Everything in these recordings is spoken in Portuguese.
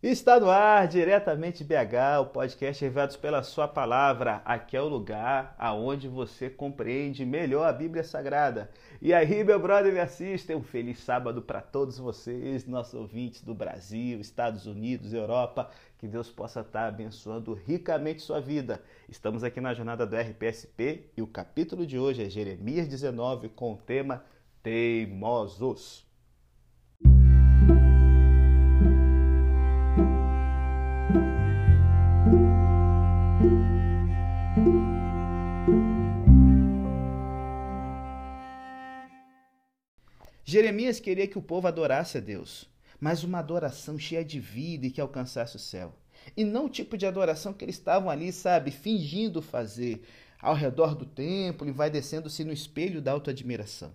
Está no ar, diretamente BH, o podcast Revados pela Sua Palavra. Aqui é o lugar aonde você compreende melhor a Bíblia Sagrada. E aí, meu brother, me assista. Um feliz sábado para todos vocês, nossos ouvintes do Brasil, Estados Unidos, Europa. Que Deus possa estar abençoando ricamente sua vida. Estamos aqui na jornada do RPSP e o capítulo de hoje é Jeremias 19 com o tema Teimosos. Jeremias queria que o povo adorasse a Deus, mas uma adoração cheia de vida e que alcançasse o céu. E não o tipo de adoração que eles estavam ali, sabe, fingindo fazer ao redor do templo e vai descendo-se no espelho da autoadmiração.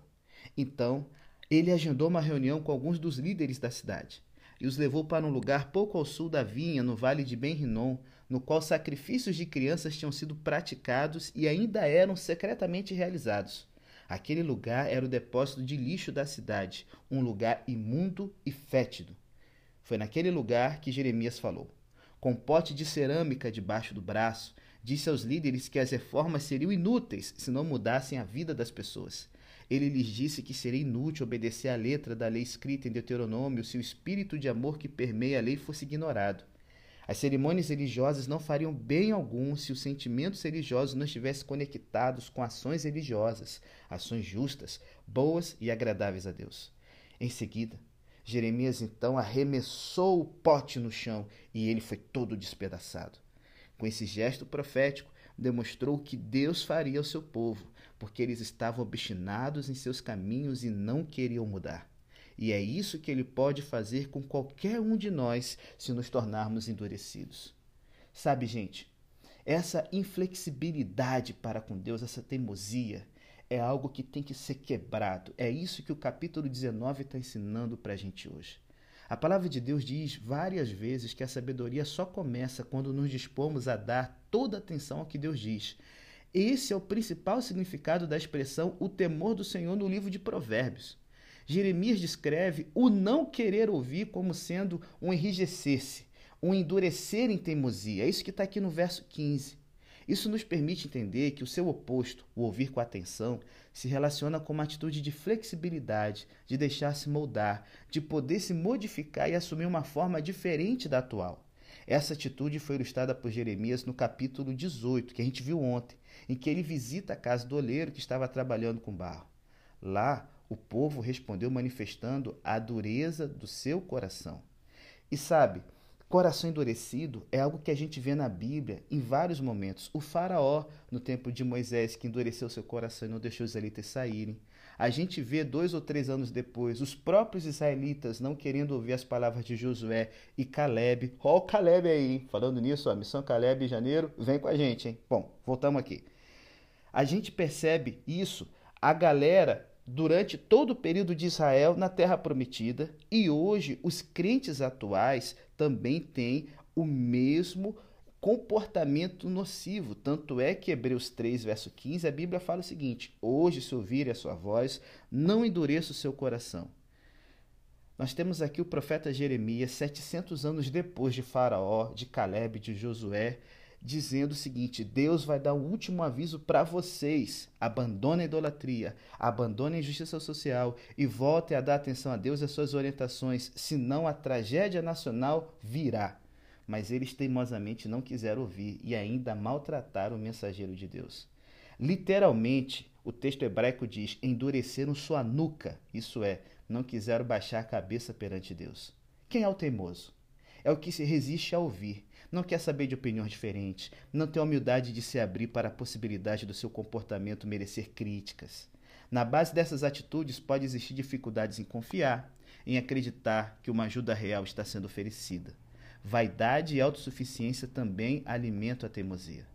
Então, ele agendou uma reunião com alguns dos líderes da cidade e os levou para um lugar pouco ao sul da vinha, no vale de Ben-Rinon, no qual sacrifícios de crianças tinham sido praticados e ainda eram secretamente realizados. Aquele lugar era o depósito de lixo da cidade, um lugar imundo e fétido. Foi naquele lugar que Jeremias falou. Com um pote de cerâmica debaixo do braço, disse aos líderes que as reformas seriam inúteis se não mudassem a vida das pessoas. Ele lhes disse que seria inútil obedecer à letra da lei escrita em Deuteronômio se o espírito de amor que permeia a lei fosse ignorado. As cerimônias religiosas não fariam bem algum se os sentimentos religiosos não estivessem conectados com ações religiosas, ações justas, boas e agradáveis a Deus. Em seguida, Jeremias então arremessou o pote no chão e ele foi todo despedaçado. Com esse gesto profético, demonstrou que Deus faria ao seu povo, porque eles estavam obstinados em seus caminhos e não queriam mudar. E é isso que ele pode fazer com qualquer um de nós se nos tornarmos endurecidos. Sabe, gente, essa inflexibilidade para com Deus, essa teimosia, é algo que tem que ser quebrado. É isso que o capítulo 19 está ensinando para a gente hoje. A palavra de Deus diz várias vezes que a sabedoria só começa quando nos dispomos a dar toda atenção ao que Deus diz. Esse é o principal significado da expressão o temor do Senhor no livro de Provérbios. Jeremias descreve o não querer ouvir como sendo um enrijecer-se, um endurecer em teimosia. É isso que está aqui no verso 15. Isso nos permite entender que o seu oposto, o ouvir com atenção, se relaciona com uma atitude de flexibilidade, de deixar-se moldar, de poder se modificar e assumir uma forma diferente da atual. Essa atitude foi ilustrada por Jeremias no capítulo 18, que a gente viu ontem, em que ele visita a casa do oleiro que estava trabalhando com barro. Lá, o povo respondeu manifestando a dureza do seu coração. E sabe, coração endurecido é algo que a gente vê na Bíblia em vários momentos. O Faraó, no tempo de Moisés, que endureceu seu coração e não deixou os israelitas saírem. A gente vê dois ou três anos depois os próprios israelitas não querendo ouvir as palavras de Josué e Caleb. Ó, o Caleb aí, hein? falando nisso, a missão Caleb em janeiro, vem com a gente, hein? Bom, voltamos aqui. A gente percebe isso, a galera durante todo o período de Israel na Terra Prometida, e hoje os crentes atuais também têm o mesmo comportamento nocivo. Tanto é que Hebreus 3, verso 15, a Bíblia fala o seguinte: Hoje, se ouvirem a sua voz, não endureça o seu coração. Nós temos aqui o profeta Jeremias, 700 anos depois de Faraó, de Caleb, de Josué, dizendo o seguinte: Deus vai dar um último aviso para vocês. Abandonem a idolatria, abandonem a injustiça social e voltem a dar atenção a Deus e às suas orientações, senão a tragédia nacional virá. Mas eles teimosamente não quiseram ouvir e ainda maltrataram o mensageiro de Deus. Literalmente, o texto hebraico diz: endureceram sua nuca, isso é, não quiseram baixar a cabeça perante Deus. Quem é o teimoso? É o que se resiste a ouvir, não quer saber de opiniões diferentes, não tem a humildade de se abrir para a possibilidade do seu comportamento merecer críticas. Na base dessas atitudes pode existir dificuldades em confiar, em acreditar que uma ajuda real está sendo oferecida. Vaidade e autossuficiência também alimentam a teimosia.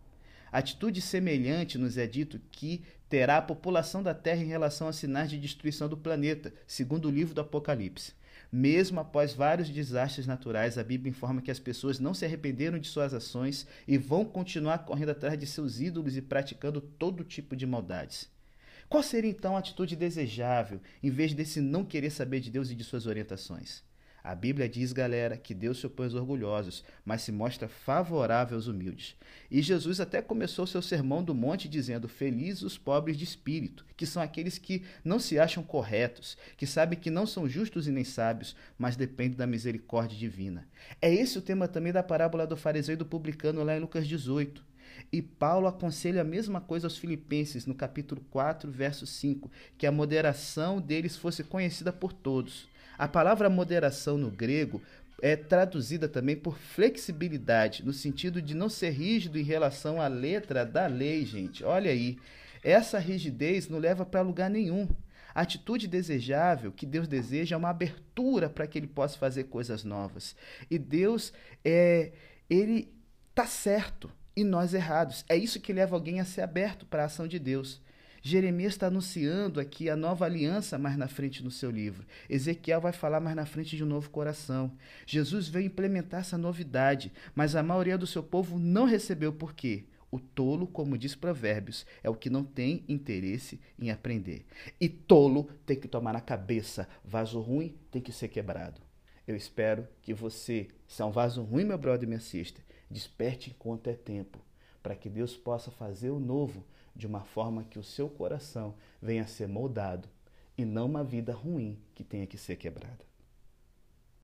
Atitude semelhante nos é dito que terá a população da Terra em relação a sinais de destruição do planeta, segundo o livro do Apocalipse. Mesmo após vários desastres naturais, a Bíblia informa que as pessoas não se arrependeram de suas ações e vão continuar correndo atrás de seus ídolos e praticando todo tipo de maldades. Qual seria então a atitude desejável, em vez desse não querer saber de Deus e de suas orientações? A Bíblia diz, galera, que Deus se opõe aos orgulhosos, mas se mostra favorável aos humildes. E Jesus até começou seu sermão do monte dizendo: Felizes os pobres de espírito, que são aqueles que não se acham corretos, que sabem que não são justos e nem sábios, mas dependem da misericórdia divina. É esse o tema também da parábola do fariseu e do publicano lá em Lucas 18. E Paulo aconselha a mesma coisa aos filipenses no capítulo 4, verso 5, que a moderação deles fosse conhecida por todos. A palavra moderação no grego é traduzida também por flexibilidade, no sentido de não ser rígido em relação à letra da lei, gente. Olha aí, essa rigidez não leva para lugar nenhum. A atitude desejável que Deus deseja é uma abertura para que ele possa fazer coisas novas. E Deus é ele tá certo e nós errados. É isso que leva alguém a ser aberto para a ação de Deus. Jeremias está anunciando aqui a nova aliança mais na frente no seu livro. Ezequiel vai falar mais na frente de um novo coração. Jesus veio implementar essa novidade, mas a maioria do seu povo não recebeu por quê? O tolo, como diz Provérbios, é o que não tem interesse em aprender. E tolo tem que tomar na cabeça, vaso ruim tem que ser quebrado. Eu espero que você, se é um vaso ruim, meu brother minha sister, desperte enquanto é tempo, para que Deus possa fazer o novo de uma forma que o seu coração venha a ser moldado e não uma vida ruim que tenha que ser quebrada.